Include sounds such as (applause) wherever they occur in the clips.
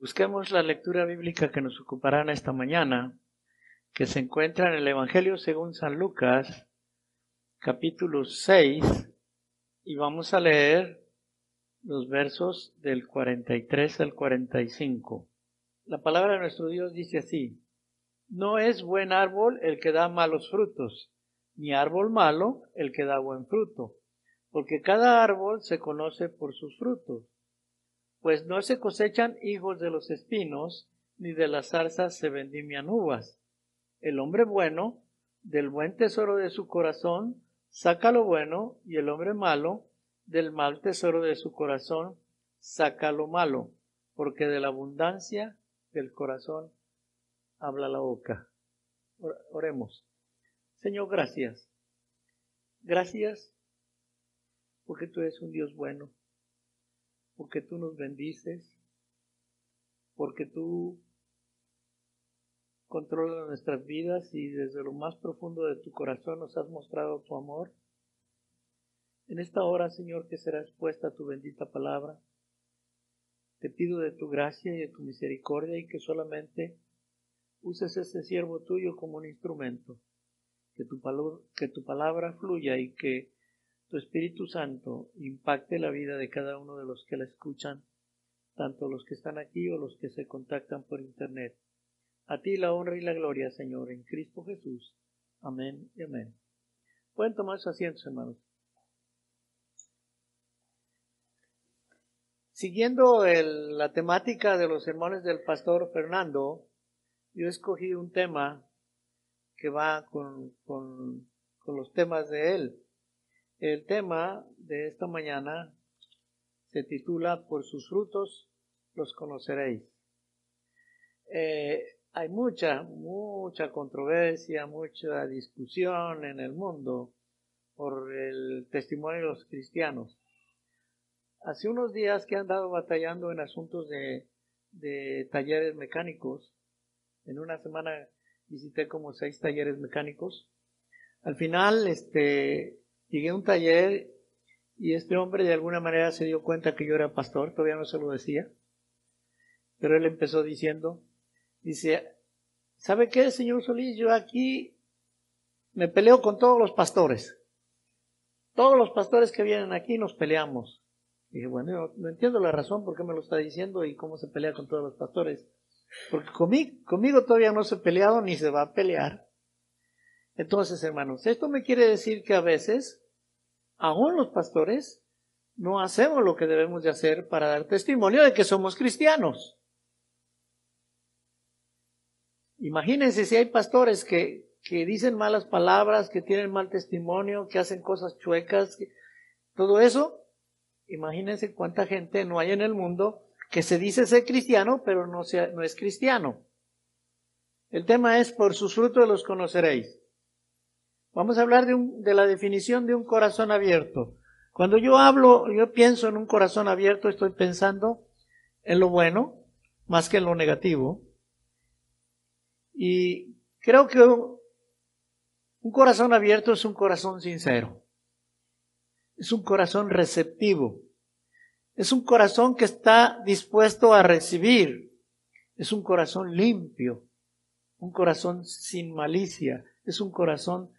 Busquemos la lectura bíblica que nos ocupará en esta mañana, que se encuentra en el Evangelio según San Lucas, capítulo 6, y vamos a leer los versos del 43 al 45. La palabra de nuestro Dios dice así, no es buen árbol el que da malos frutos, ni árbol malo el que da buen fruto, porque cada árbol se conoce por sus frutos pues no se cosechan hijos de los espinos, ni de las zarzas se vendimian uvas. El hombre bueno, del buen tesoro de su corazón, saca lo bueno, y el hombre malo, del mal tesoro de su corazón, saca lo malo, porque de la abundancia del corazón habla la boca. Oremos. Señor, gracias. Gracias porque tú eres un Dios bueno porque tú nos bendices, porque tú controlas nuestras vidas y desde lo más profundo de tu corazón nos has mostrado tu amor. En esta hora, Señor, que será expuesta tu bendita palabra, te pido de tu gracia y de tu misericordia y que solamente uses ese siervo tuyo como un instrumento, que tu, que tu palabra fluya y que tu Espíritu Santo impacte la vida de cada uno de los que la escuchan, tanto los que están aquí o los que se contactan por Internet. A ti la honra y la gloria, Señor, en Cristo Jesús. Amén y amén. Pueden tomar sus asientos, hermanos. Siguiendo la temática de los sermones del pastor Fernando, yo escogí un tema que va con los temas de él. El tema de esta mañana se titula Por sus frutos los conoceréis. Eh, hay mucha, mucha controversia, mucha discusión en el mundo por el testimonio de los cristianos. Hace unos días que han dado batallando en asuntos de, de talleres mecánicos, en una semana visité como seis talleres mecánicos. Al final, este, Llegué a un taller y este hombre de alguna manera se dio cuenta que yo era pastor, todavía no se lo decía, pero él empezó diciendo, dice, ¿sabe qué, señor Solís? Yo aquí me peleo con todos los pastores. Todos los pastores que vienen aquí nos peleamos. dije, bueno, no, entiendo la razón por qué me lo está diciendo y cómo se pelea con todos los pastores. Porque conmigo, conmigo todavía no se ha peleado ni se va a pelear. Entonces, hermanos, esto me quiere decir que a veces aún los pastores, no hacemos lo que debemos de hacer para dar testimonio de que somos cristianos. Imagínense si hay pastores que, que dicen malas palabras, que tienen mal testimonio, que hacen cosas chuecas, todo eso. Imagínense cuánta gente no hay en el mundo que se dice ser cristiano, pero no, sea, no es cristiano. El tema es, por sus frutos los conoceréis. Vamos a hablar de, de la definición de un corazón abierto. Cuando yo hablo, yo pienso en un corazón abierto, estoy pensando en lo bueno más que en lo negativo. Y creo que un corazón abierto es un corazón sincero. Es un corazón receptivo. Es un corazón que está dispuesto a recibir. Es un corazón limpio. Un corazón sin malicia. Es un corazón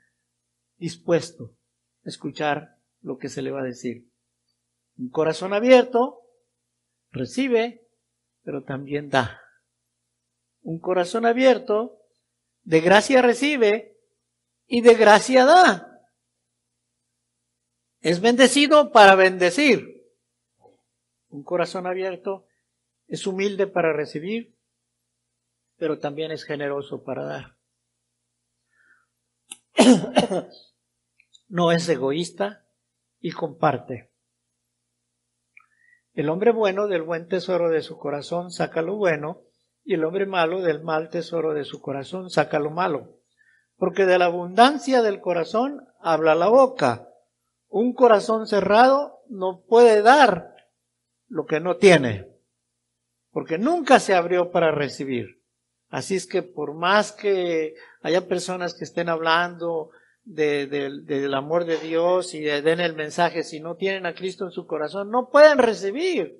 dispuesto a escuchar lo que se le va a decir. Un corazón abierto recibe, pero también da. Un corazón abierto de gracia recibe y de gracia da. Es bendecido para bendecir. Un corazón abierto es humilde para recibir, pero también es generoso para dar. (clears throat) no es egoísta y comparte. El hombre bueno del buen tesoro de su corazón saca lo bueno, y el hombre malo del mal tesoro de su corazón saca lo malo. Porque de la abundancia del corazón habla la boca. Un corazón cerrado no puede dar lo que no tiene, porque nunca se abrió para recibir. Así es que por más que haya personas que estén hablando del amor de Dios y den el mensaje, si no tienen a Cristo en su corazón, no pueden recibir.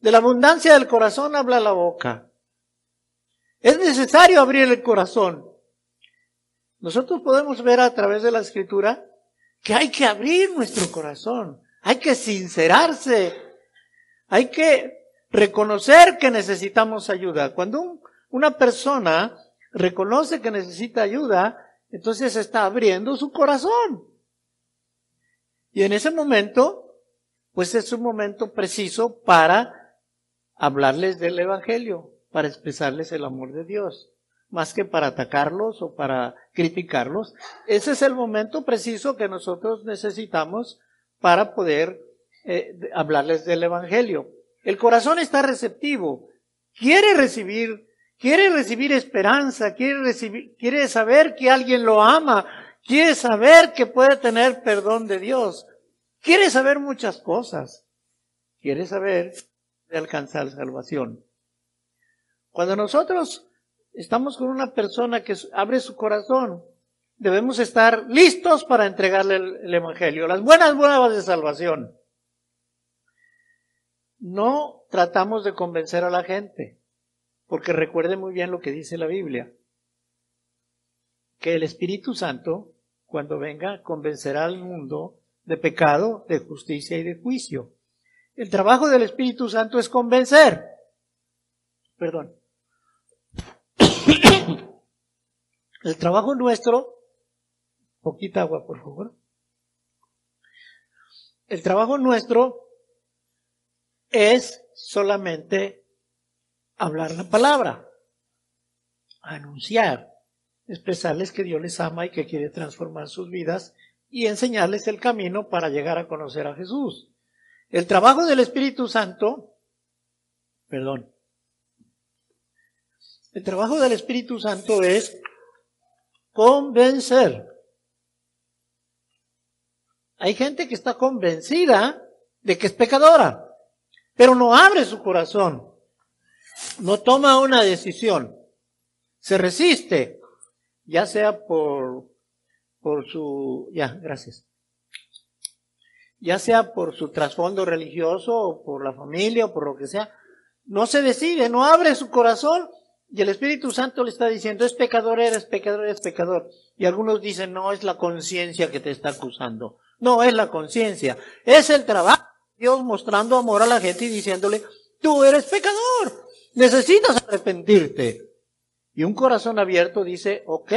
De la abundancia del corazón habla la boca. Es necesario abrir el corazón. Nosotros podemos ver a través de la escritura que hay que abrir nuestro corazón, hay que sincerarse, hay que reconocer que necesitamos ayuda. Cuando una persona reconoce que necesita ayuda, entonces está abriendo su corazón. Y en ese momento, pues es un momento preciso para hablarles del Evangelio, para expresarles el amor de Dios, más que para atacarlos o para criticarlos. Ese es el momento preciso que nosotros necesitamos para poder eh, hablarles del Evangelio. El corazón está receptivo, quiere recibir, quiere recibir esperanza, quiere recibir, quiere saber que alguien lo ama, quiere saber que puede tener perdón de Dios, quiere saber muchas cosas, quiere saber de alcanzar salvación. Cuando nosotros estamos con una persona que abre su corazón, debemos estar listos para entregarle el, Evangelio, las buenas nuevas de salvación. No tratamos de convencer a la gente, porque recuerde muy bien lo que dice la Biblia, que el Espíritu Santo, cuando venga, convencerá al mundo de pecado, de justicia y de juicio. El trabajo del Espíritu Santo es convencer. Perdón. (coughs) El trabajo nuestro, poquita agua por favor. El trabajo nuestro es solamente hablar la palabra, anunciar, expresarles que Dios les ama y que quiere transformar sus vidas y enseñarles el camino para llegar a conocer a Jesús. El trabajo del Espíritu Santo, perdón, el trabajo del Espíritu Santo es convencer. Hay gente que está convencida de que es pecadora, pero no abre su corazón, no toma una decisión, se resiste, ya sea por, por su, ya, gracias, ya sea por su trasfondo religioso o por la familia o por lo que sea, no se decide, no abre su corazón y el Espíritu Santo le está diciendo, es pecador, eres pecador, eres pecador. Y algunos dicen, no, es la conciencia que te está acusando. No, es la conciencia. Es el trabajo de Dios mostrando amor a la gente y diciéndole, tú eres pecador. Necesitas arrepentirte. Y un corazón abierto dice, ok,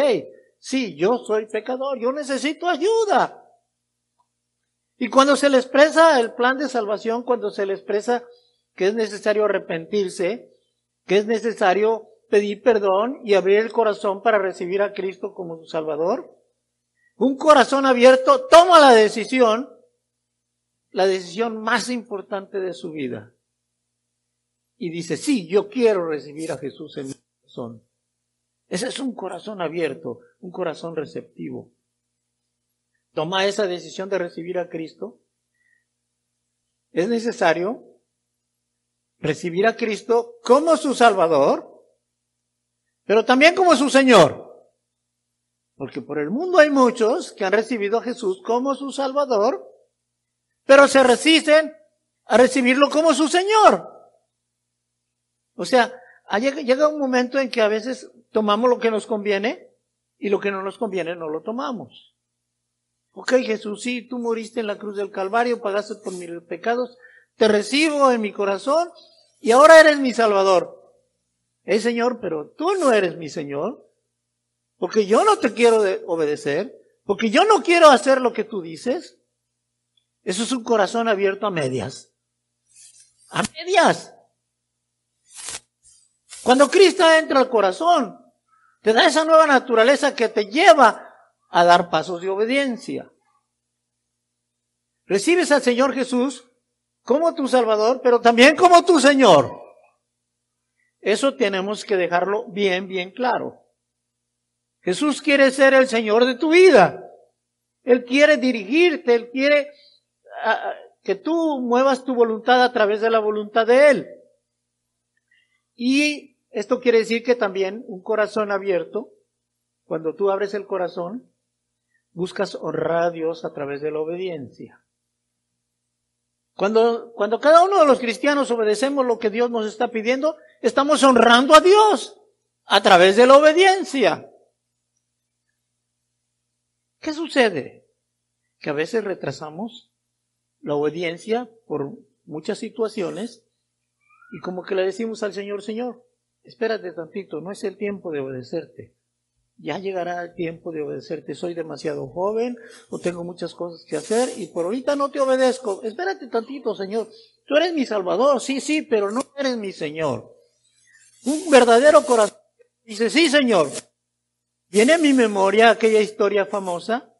sí, yo soy pecador, yo necesito ayuda. Y cuando se le expresa el plan de salvación, cuando se le expresa que es necesario arrepentirse, que es necesario pedir perdón y abrir el corazón para recibir a Cristo como su Salvador, un corazón abierto toma la decisión, la decisión más importante de su vida. Y dice, sí, yo quiero recibir a Jesús en mi corazón. Ese es un corazón abierto, un corazón receptivo toma esa decisión de recibir a Cristo, es necesario recibir a Cristo como su Salvador, pero también como su Señor. Porque por el mundo hay muchos que han recibido a Jesús como su Salvador, pero se resisten a recibirlo como su Señor. O sea, llega un momento en que a veces tomamos lo que nos conviene y lo que no nos conviene no lo tomamos. Ok, Jesús, sí, tú moriste en la cruz del Calvario, pagaste por mis pecados, te recibo en mi corazón y ahora eres mi Salvador. Eh, Señor, pero tú no eres mi Señor, porque yo no te quiero obedecer, porque yo no quiero hacer lo que tú dices. Eso es un corazón abierto a medias. A medias. Cuando Cristo entra al corazón, te da esa nueva naturaleza que te lleva a dar pasos de obediencia. Recibes al Señor Jesús como tu Salvador, pero también como tu Señor. Eso tenemos que dejarlo bien, bien claro. Jesús quiere ser el Señor de tu vida. Él quiere dirigirte, Él quiere ah, que tú muevas tu voluntad a través de la voluntad de Él. Y esto quiere decir que también un corazón abierto, cuando tú abres el corazón, buscas honrar a Dios a través de la obediencia. Cuando, cuando cada uno de los cristianos obedecemos lo que Dios nos está pidiendo, estamos honrando a Dios a través de la obediencia. ¿Qué sucede? Que a veces retrasamos la obediencia por muchas situaciones y como que le decimos al Señor, Señor, espérate tantito, no es el tiempo de obedecerte. Ya llegará el tiempo de obedecerte. Soy demasiado joven o tengo muchas cosas que hacer y por ahorita no te obedezco. Espérate tantito, Señor. Tú eres mi Salvador, sí, sí, pero no eres mi Señor. Un verdadero corazón dice, sí, Señor. Viene a mi memoria aquella historia famosa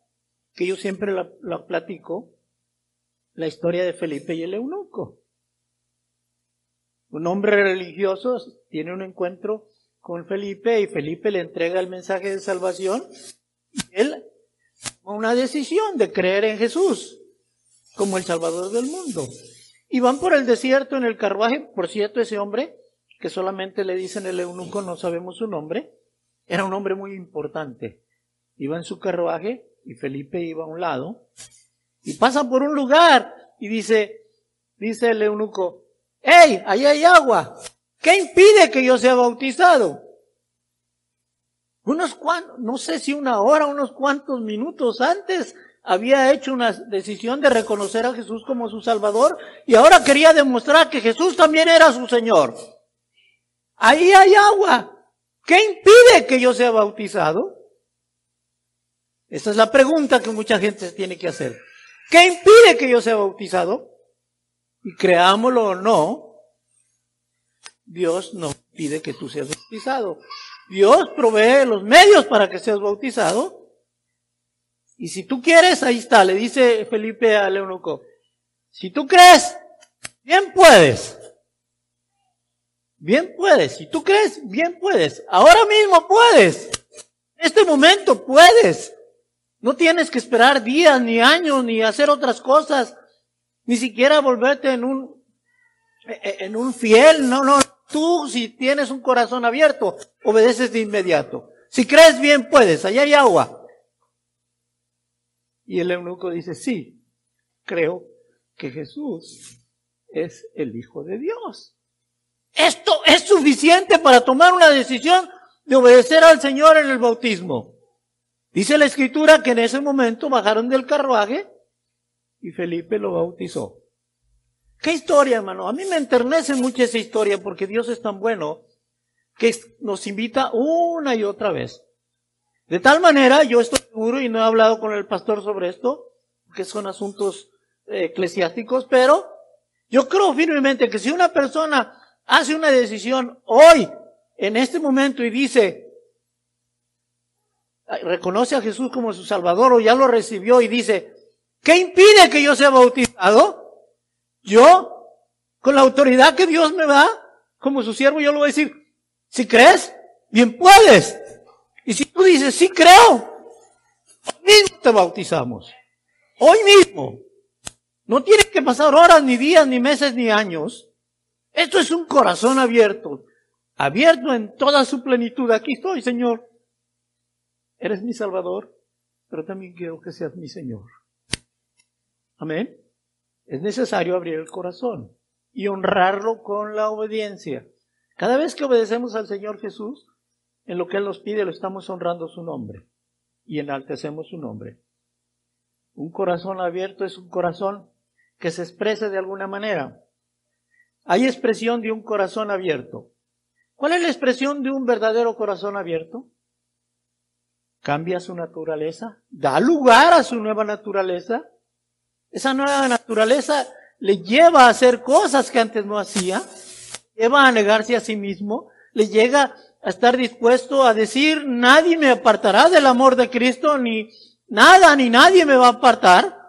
que yo siempre la, la platico, la historia de Felipe y el eunuco. Un hombre religioso tiene un encuentro con Felipe y Felipe le entrega el mensaje de salvación y él toma una decisión de creer en Jesús como el Salvador del mundo. Y van por el desierto en el carruaje, por cierto, ese hombre, que solamente le dicen el eunuco, no sabemos su nombre, era un hombre muy importante. Iba en su carruaje y Felipe iba a un lado y pasa por un lugar y dice, dice el eunuco, ¡Ey! Ahí hay agua. ¿Qué impide que yo sea bautizado? Unos cuantos, no sé si una hora, unos cuantos minutos antes había hecho una decisión de reconocer a Jesús como su Salvador y ahora quería demostrar que Jesús también era su Señor. Ahí hay agua. ¿Qué impide que yo sea bautizado? Esa es la pregunta que mucha gente tiene que hacer. ¿Qué impide que yo sea bautizado? Y creámoslo o no, Dios no pide que tú seas bautizado. Dios provee los medios para que seas bautizado. Y si tú quieres, ahí está, le dice Felipe a eunuco. Si tú crees, bien puedes. Bien puedes. Si tú crees, bien puedes. Ahora mismo puedes. En este momento puedes. No tienes que esperar días, ni años, ni hacer otras cosas. Ni siquiera volverte en un, en un fiel. No, no. Tú, si tienes un corazón abierto, obedeces de inmediato. Si crees bien, puedes. Allá hay agua. Y el eunuco dice, sí, creo que Jesús es el Hijo de Dios. Esto es suficiente para tomar una decisión de obedecer al Señor en el bautismo. Dice la escritura que en ese momento bajaron del carruaje y Felipe lo bautizó. ¿Qué historia, hermano? A mí me enternece mucho esa historia porque Dios es tan bueno que nos invita una y otra vez. De tal manera, yo estoy seguro y no he hablado con el pastor sobre esto, que son asuntos eh, eclesiásticos, pero yo creo firmemente que si una persona hace una decisión hoy, en este momento, y dice, reconoce a Jesús como su Salvador o ya lo recibió y dice, ¿qué impide que yo sea bautizado? Yo, con la autoridad que Dios me da, como su siervo, yo le voy a decir, si crees, bien puedes. Y si tú dices, sí creo, hoy mismo te bautizamos. Hoy mismo. No tienes que pasar horas, ni días, ni meses, ni años. Esto es un corazón abierto. Abierto en toda su plenitud. Aquí estoy, Señor. Eres mi Salvador, pero también quiero que seas mi Señor. Amén. Es necesario abrir el corazón y honrarlo con la obediencia. Cada vez que obedecemos al Señor Jesús, en lo que Él nos pide, lo estamos honrando su nombre y enaltecemos su nombre. Un corazón abierto es un corazón que se expresa de alguna manera. Hay expresión de un corazón abierto. ¿Cuál es la expresión de un verdadero corazón abierto? cambia su naturaleza, da lugar a su nueva naturaleza. Esa nueva naturaleza le lleva a hacer cosas que antes no hacía, lleva a negarse a sí mismo, le llega a estar dispuesto a decir, nadie me apartará del amor de Cristo, ni nada, ni nadie me va a apartar.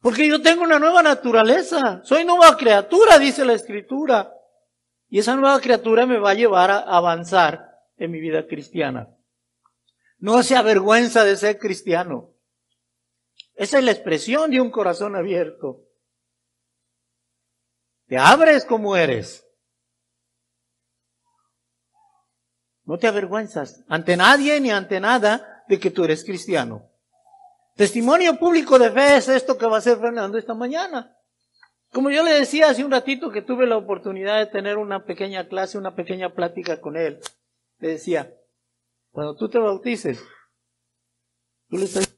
Porque yo tengo una nueva naturaleza, soy nueva criatura, dice la escritura. Y esa nueva criatura me va a llevar a avanzar en mi vida cristiana. No se avergüenza de ser cristiano. Esa es la expresión de un corazón abierto. Te abres como eres. No te avergüenzas ante nadie ni ante nada de que tú eres cristiano. Testimonio público de fe es esto que va a hacer Fernando esta mañana. Como yo le decía hace un ratito que tuve la oportunidad de tener una pequeña clase, una pequeña plática con él, le decía, cuando tú te bautices, tú le estás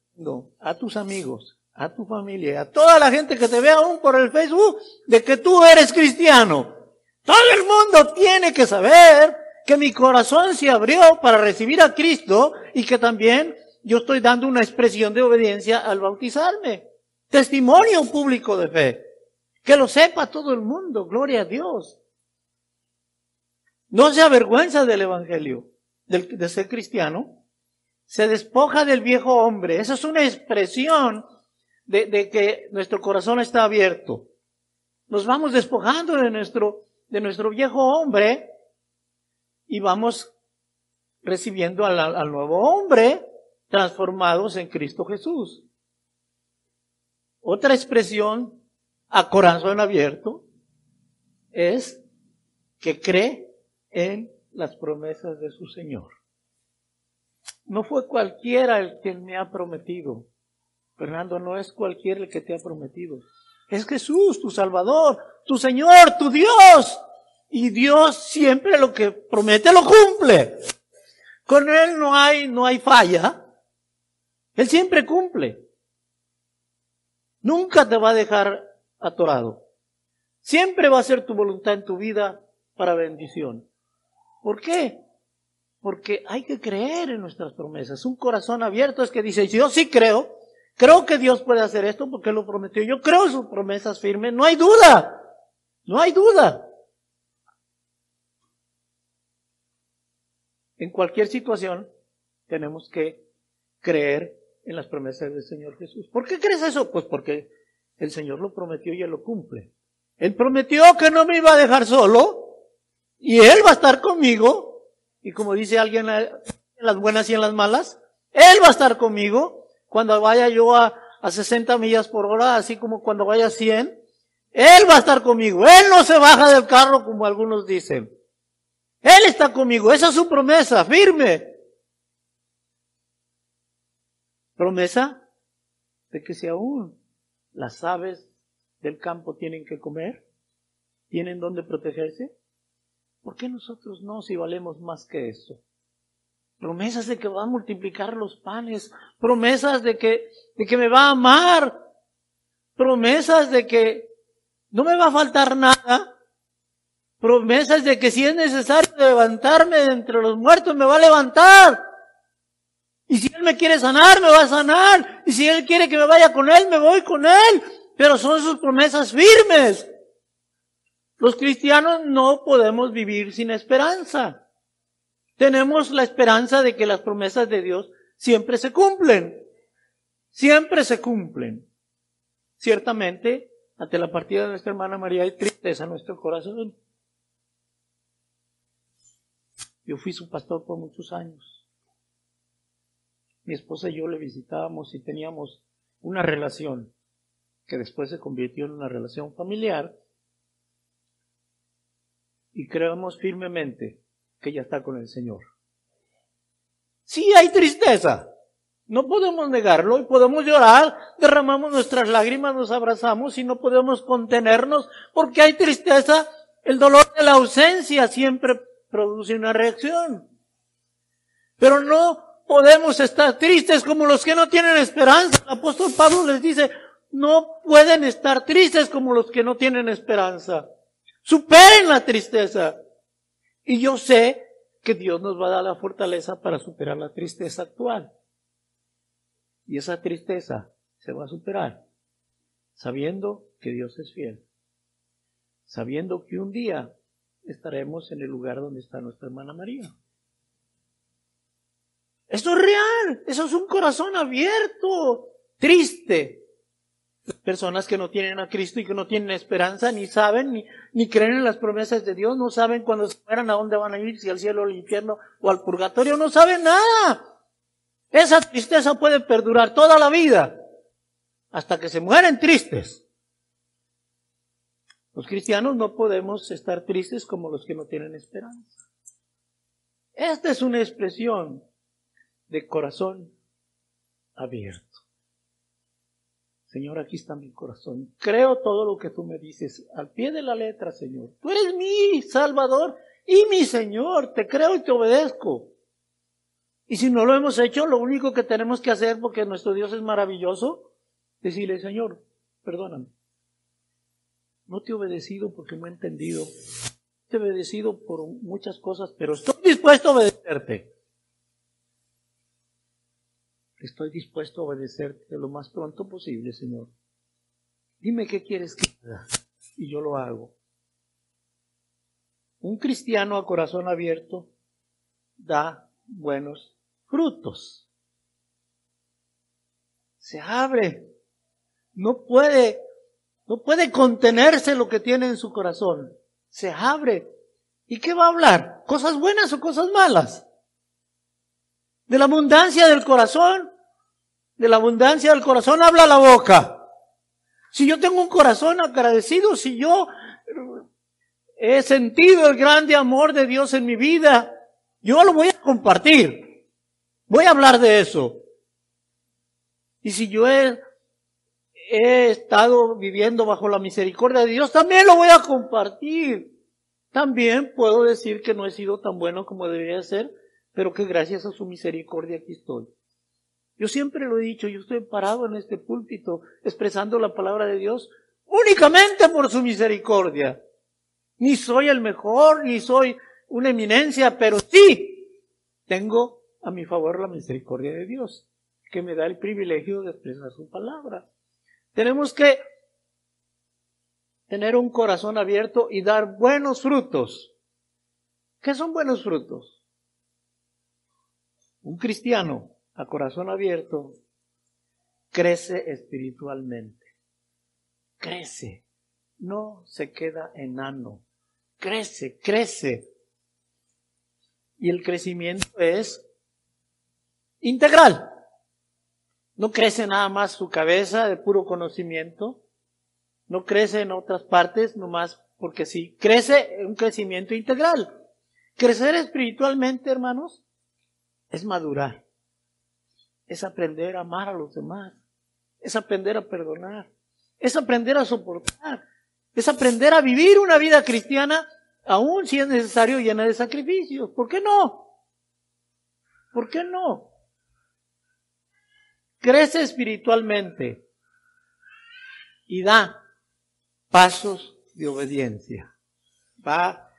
a tus amigos, a tu familia, a toda la gente que te ve aún por el Facebook, de que tú eres cristiano. Todo el mundo tiene que saber que mi corazón se abrió para recibir a Cristo y que también yo estoy dando una expresión de obediencia al bautizarme. Testimonio público de fe. Que lo sepa todo el mundo. Gloria a Dios. No se avergüenza del Evangelio, de ser cristiano. Se despoja del viejo hombre. Esa es una expresión de, de que nuestro corazón está abierto. Nos vamos despojando de nuestro, de nuestro viejo hombre y vamos recibiendo al, al nuevo hombre transformados en Cristo Jesús. Otra expresión a corazón abierto es que cree en las promesas de su Señor. No fue cualquiera el que me ha prometido. Fernando, no es cualquiera el que te ha prometido. Es Jesús, tu Salvador, tu Señor, tu Dios. Y Dios siempre lo que promete lo cumple. Con Él no hay, no hay falla. Él siempre cumple. Nunca te va a dejar atorado. Siempre va a ser tu voluntad en tu vida para bendición. ¿Por qué? Porque hay que creer en nuestras promesas. Un corazón abierto es que dice, yo sí creo, creo que Dios puede hacer esto porque lo prometió. Yo creo sus promesas firmes, no hay duda, no hay duda. En cualquier situación tenemos que creer en las promesas del Señor Jesús. ¿Por qué crees eso? Pues porque el Señor lo prometió y Él lo cumple. Él prometió que no me iba a dejar solo y Él va a estar conmigo. Y como dice alguien en las buenas y en las malas, Él va a estar conmigo cuando vaya yo a, a 60 millas por hora, así como cuando vaya a 100. Él va a estar conmigo. Él no se baja del carro como algunos dicen. Él está conmigo. Esa es su promesa, firme. Promesa de que si aún las aves del campo tienen que comer, tienen donde protegerse, ¿por qué nosotros no si valemos más que eso? Promesas de que va a multiplicar los panes, promesas de que, de que me va a amar, promesas de que no me va a faltar nada, promesas de que si es necesario levantarme de entre los muertos me va a levantar. Y si Él me quiere sanar, me va a sanar. Y si Él quiere que me vaya con Él, me voy con Él. Pero son sus promesas firmes. Los cristianos no podemos vivir sin esperanza. Tenemos la esperanza de que las promesas de Dios siempre se cumplen. Siempre se cumplen. Ciertamente, ante la partida de nuestra hermana María hay tristeza en nuestro corazón. Yo fui su pastor por muchos años mi esposa y yo le visitábamos y teníamos una relación que después se convirtió en una relación familiar y creemos firmemente que ella está con el Señor. Sí hay tristeza, no podemos negarlo y podemos llorar, derramamos nuestras lágrimas, nos abrazamos y no podemos contenernos porque hay tristeza. El dolor de la ausencia siempre produce una reacción. Pero no podemos estar tristes como los que no tienen esperanza. Apóstol Pablo les dice, no pueden estar tristes como los que no tienen esperanza. Superen la tristeza. Y yo sé que Dios nos va a dar la fortaleza para superar la tristeza actual. Y esa tristeza se va a superar sabiendo que Dios es fiel. Sabiendo que un día estaremos en el lugar donde está nuestra hermana María. Eso es real, eso es un corazón abierto, triste. Personas que no tienen a Cristo y que no tienen esperanza, ni saben, ni, creen en las promesas de Dios, no saben cuando se mueran a dónde van a ir, si al cielo, al infierno o al purgatorio, no saben nada. Esa tristeza puede perdurar toda la vida, hasta que se mueren tristes. Los cristianos no podemos estar tristes como los que no tienen esperanza. Esta es una expresión de corazón abierto. Señor, aquí está mi corazón. Creo todo lo que tú me dices, al pie de la letra, Señor. Tú eres mi Salvador y mi Señor. Te creo y te obedezco. Y si no lo hemos hecho, lo único que tenemos que hacer, porque nuestro Dios es maravilloso, decirle, Señor, perdóname. No te he obedecido porque no he entendido. Te he obedecido por muchas cosas, pero estoy dispuesto a obedecerte. Estoy dispuesto a obedecerte lo más pronto posible, Señor. Dime qué quieres que haga y yo lo hago. Un cristiano a corazón abierto da buenos frutos. Se abre. No puede, no puede contenerse lo que tiene en su corazón. Se abre. ¿Y qué va a hablar? ¿Cosas buenas o cosas malas? De la abundancia del corazón, de la abundancia del corazón habla la boca. Si yo tengo un corazón agradecido, si yo he sentido el grande amor de Dios en mi vida, yo lo voy a compartir. Voy a hablar de eso. Y si yo he, he estado viviendo bajo la misericordia de Dios, también lo voy a compartir. También puedo decir que no he sido tan bueno como debería ser, pero que gracias a su misericordia aquí estoy. Yo siempre lo he dicho, yo estoy parado en este púlpito expresando la palabra de Dios únicamente por su misericordia. Ni soy el mejor, ni soy una eminencia, pero sí tengo a mi favor la misericordia de Dios, que me da el privilegio de expresar su palabra. Tenemos que tener un corazón abierto y dar buenos frutos. ¿Qué son buenos frutos? Un cristiano a corazón abierto crece espiritualmente. Crece. No se queda enano. Crece, crece. Y el crecimiento es integral. No crece nada más su cabeza de puro conocimiento. No crece en otras partes nomás porque sí. Crece un crecimiento integral. Crecer espiritualmente, hermanos, es madurar, es aprender a amar a los demás, es aprender a perdonar, es aprender a soportar, es aprender a vivir una vida cristiana aun si es necesario llena de sacrificios. ¿Por qué no? ¿Por qué no? Crece espiritualmente y da pasos de obediencia. Va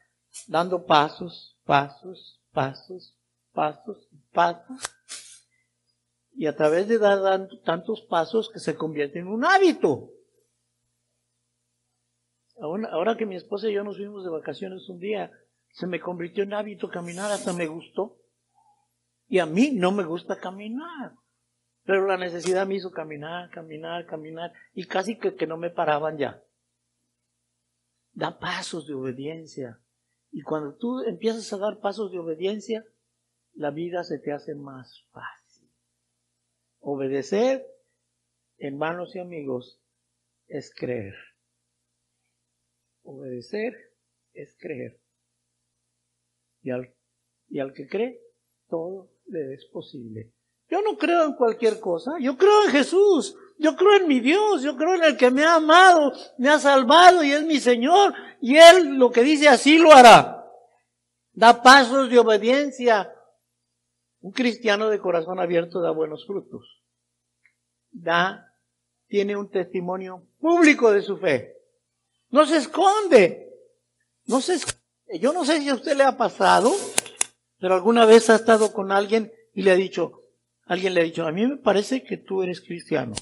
dando pasos, pasos, pasos, pasos, pasos, y a través de dar tantos pasos que se convierte en un hábito. Ahora, que mi esposa y yo nos fuimos de vacaciones un día, se me convirtió en hábito caminar, hasta me gustó. Y a mí no me gusta caminar. Pero la necesidad me hizo caminar, caminar, caminar, y casi que, que no me paraban ya. Da pasos de obediencia. Y cuando tú empiezas a dar pasos de obediencia, la vida se te hace más fácil. Obedecer, hermanos y amigos, es creer. Obedecer es creer. Y al, y al que cree, todo le es posible. Yo no creo en cualquier cosa, yo creo en Jesús, yo creo en mi Dios, yo creo en el que me ha amado, me ha salvado y es mi Señor, y Él lo que dice así lo hará. Da pasos de obediencia un cristiano de corazón abierto da buenos frutos. Da, tiene un testimonio público de su fe. No se esconde. No se esconde. Yo no sé si a usted le ha pasado, pero alguna vez ha estado con alguien y le ha dicho, alguien le ha dicho, a mí me parece que tú eres cristiano.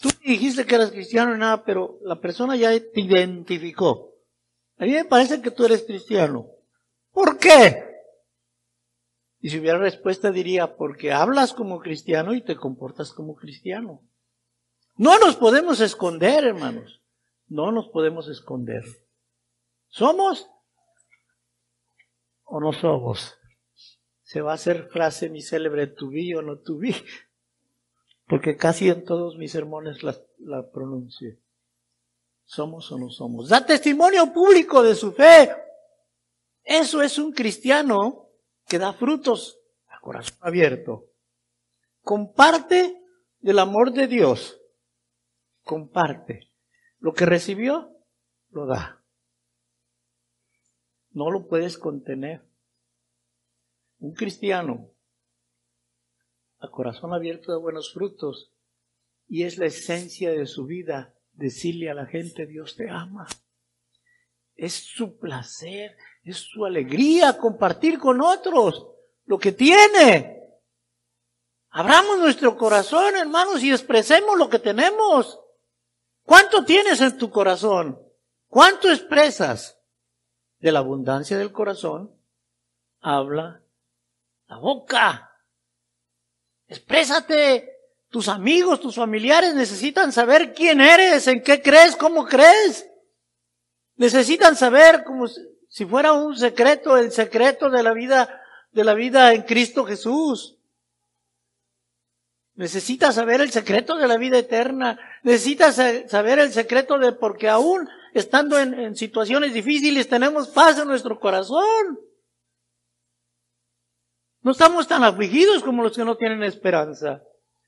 Tú dijiste que eras cristiano y nada, pero la persona ya te identificó. A mí me parece que tú eres cristiano. ¿Por qué? Y si hubiera respuesta diría, porque hablas como cristiano y te comportas como cristiano. No nos podemos esconder, hermanos. No nos podemos esconder. ¿Somos o no somos? Se va a hacer frase mi célebre tu vi o no tu vi, porque casi en todos mis sermones la, la. ¿Somos o no somos? Da testimonio público de su fe. Eso es un cristiano que da frutos a corazón abierto. Comparte del amor de Dios comparte. Lo que recibió, lo da. No lo puedes contener. Un cristiano a corazón abierto de buenos frutos y es la esencia de su vida decirle a la gente Dios te ama. Es su placer, es su alegría compartir con otros lo que tiene. Abramos nuestro corazón, hermanos, y expresemos lo que tenemos. ¿Cuánto tienes en tu corazón? ¿Cuánto expresas? De la abundancia del corazón habla la boca. Exprésate. Tus amigos, tus familiares necesitan saber quién eres, en qué crees, cómo crees. Necesitan saber como si fuera un secreto, el secreto de la vida, de la vida en Cristo Jesús. Necesitas saber el secreto de la vida eterna. Necesitas saber el secreto de porque aún estando en, en situaciones difíciles tenemos paz en nuestro corazón. No estamos tan afligidos como los que no tienen esperanza.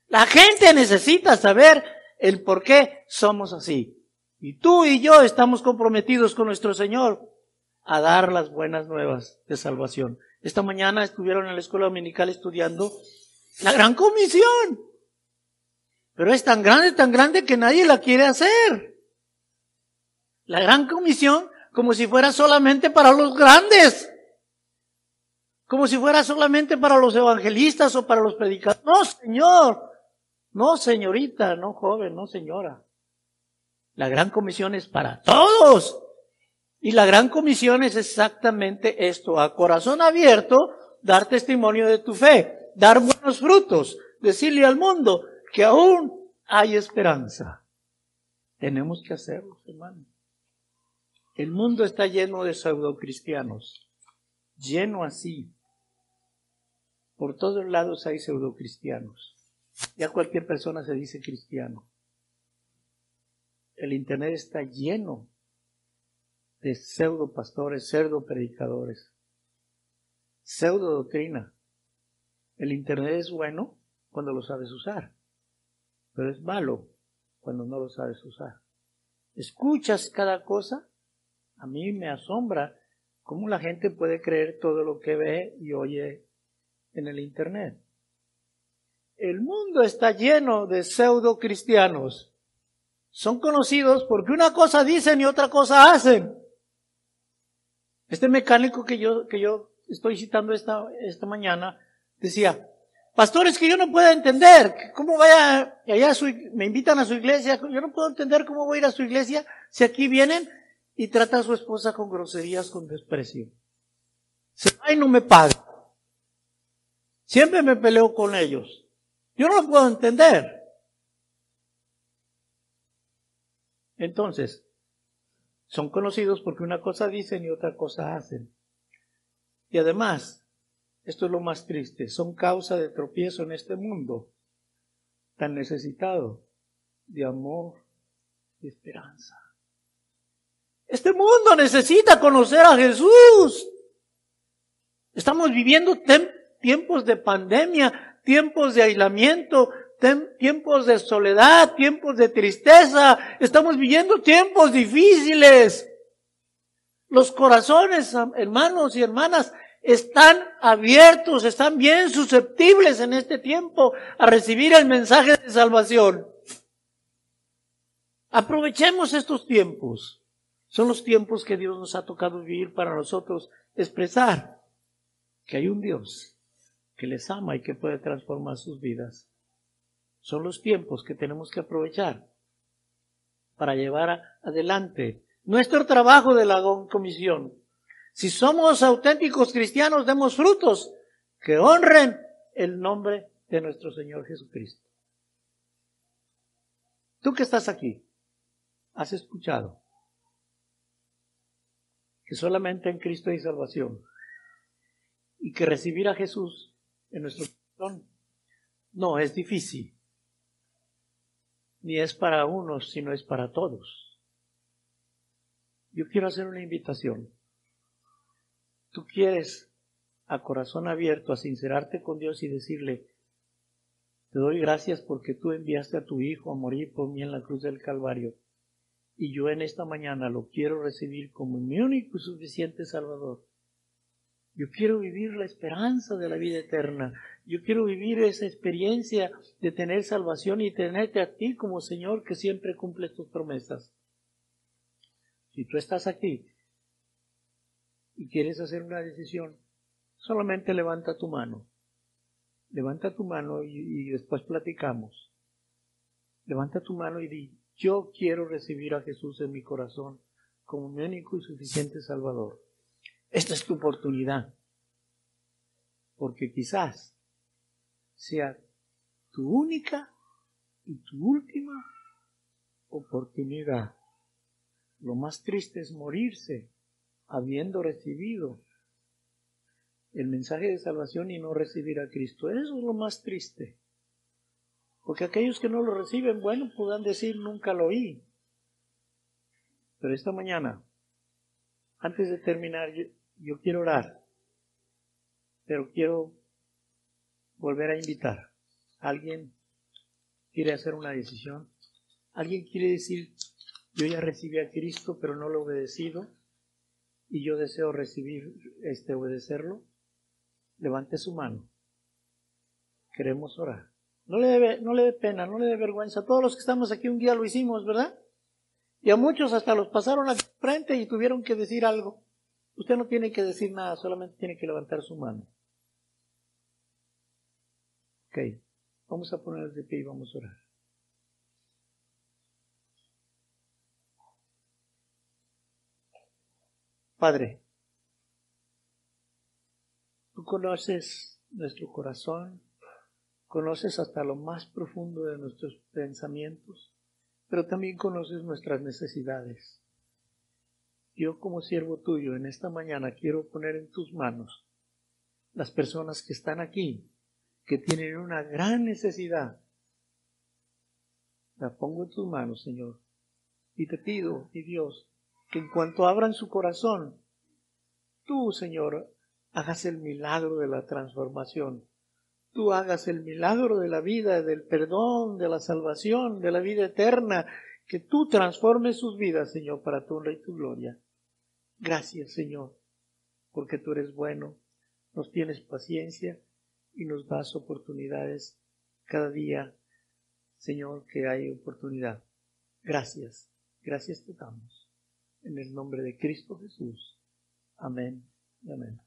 La gente necesita saber el por qué somos así. Y tú y yo estamos comprometidos con nuestro Señor a dar las buenas nuevas de salvación. Esta mañana estuvieron en la escuela dominical estudiando la gran comisión. Pero es tan grande, tan grande que nadie la quiere hacer. La gran comisión como si fuera solamente para los grandes como si fuera solamente para los evangelistas o para los predicadores. No, señor. No, señorita, no joven, no señora. La gran comisión es para todos. Y la gran comisión es exactamente esto, a corazón abierto, dar testimonio de tu fe, dar buenos frutos, decirle al mundo que aún hay esperanza. Tenemos que hacerlo, hermano. El mundo está lleno de pseudocristianos, lleno así. Por todos lados hay pseudocristianos. Ya cualquier persona se dice cristiano. El Internet está lleno de pseudo pastores, pseudo predicadores, pseudo doctrina. El Internet es bueno cuando lo sabes usar, pero es malo cuando no lo sabes usar. Escuchas cada cosa. A mí me asombra cómo la gente puede creer todo lo que ve y oye en el Internet. El mundo está lleno de pseudo cristianos. Son conocidos porque una cosa dicen y otra cosa hacen. Este mecánico que yo, que yo estoy citando esta, esta mañana decía, pastores que yo no puedo entender, cómo vaya, allá su, me invitan a su iglesia, yo no puedo entender cómo voy a ir a su iglesia si aquí vienen y trata a su esposa con groserías, con desprecio. Se va y no me paga. Siempre me peleo con ellos. Yo no lo puedo entender. Entonces, son conocidos porque una cosa dicen y otra cosa hacen. Y además, esto es lo más triste, son causa de tropiezo en este mundo tan necesitado de amor y esperanza. Este mundo necesita conocer a Jesús. Estamos viviendo tiempos de pandemia, tiempos de aislamiento, tiempos de soledad, tiempos de tristeza. Estamos viviendo tiempos difíciles. Los corazones, hermanos y hermanas, están abiertos, están bien susceptibles en este tiempo a recibir el mensaje de salvación. Aprovechemos estos tiempos. Son los tiempos que Dios nos ha tocado vivir para nosotros expresar que hay un Dios que les ama y que puede transformar sus vidas. Son los tiempos que tenemos que aprovechar para llevar adelante nuestro trabajo de la comisión. Si somos auténticos cristianos, demos frutos que honren el nombre de nuestro Señor Jesucristo. Tú que estás aquí, has escuchado que solamente en Cristo hay salvación y que recibir a Jesús en nuestro corazón. No, es difícil. Ni es para unos, sino es para todos. Yo quiero hacer una invitación. Tú quieres a corazón abierto a sincerarte con Dios y decirle, Te doy gracias porque tú enviaste a tu Hijo a morir por mí en la cruz del Calvario. Y yo en esta mañana lo quiero recibir como mi único y suficiente Salvador. Yo quiero vivir la esperanza de la vida eterna. Yo quiero vivir esa experiencia de tener salvación y tenerte a ti como Señor que siempre cumple tus promesas. Si tú estás aquí y quieres hacer una decisión, solamente levanta tu mano. Levanta tu mano y, después platicamos. Levanta tu mano y di, yo quiero recibir a Jesús en mi corazón como mi único y suficiente Salvador. Esta es tu oportunidad. Porque quizás sea tu única y tu última oportunidad. Lo más triste es morirse habiendo recibido el mensaje de salvación y no recibir a Cristo. Eso es lo más triste. Porque aquellos que no lo reciben, bueno, puedan decir nunca lo oí. Pero esta mañana, antes de terminar, yo, quiero orar. Pero quiero volver a invitar. ¿Alguien quiere hacer una decisión? ¿Alguien quiere decir, yo ya recibí a Cristo, pero no lo he obedecido? Y yo deseo recibir, este, obedecerlo. Levante su mano. Queremos orar. No le, debe, no le dé pena, no le dé vergüenza. Todos los que estamos aquí un día lo hicimos, ¿verdad? Y a muchos hasta los pasaron al frente y tuvieron que decir algo. Usted no tiene que decir nada, solamente tiene que levantar su mano. Ok, vamos a poner de pie y vamos a orar. Padre, Tú conoces nuestro corazón, conoces hasta lo más profundo de nuestros pensamientos, pero también conoces nuestras necesidades. Yo como siervo tuyo en esta mañana quiero poner en tus manos las personas que están aquí, que tienen una gran necesidad. La pongo en tus manos, Señor, y te pido, mi Dios, que en cuanto abran su corazón, tú, Señor, hagas el milagro de la transformación. Tú hagas el milagro de la vida, del perdón, de la salvación, de la vida eterna, que tú transformes sus vidas, Señor, para tu honra y tu gloria. Gracias, Señor, porque tú eres bueno, nos tienes paciencia y nos das oportunidades cada día, Señor, que hay oportunidad. Gracias, gracias te damos. En el nombre de Cristo Jesús. Amén y amén.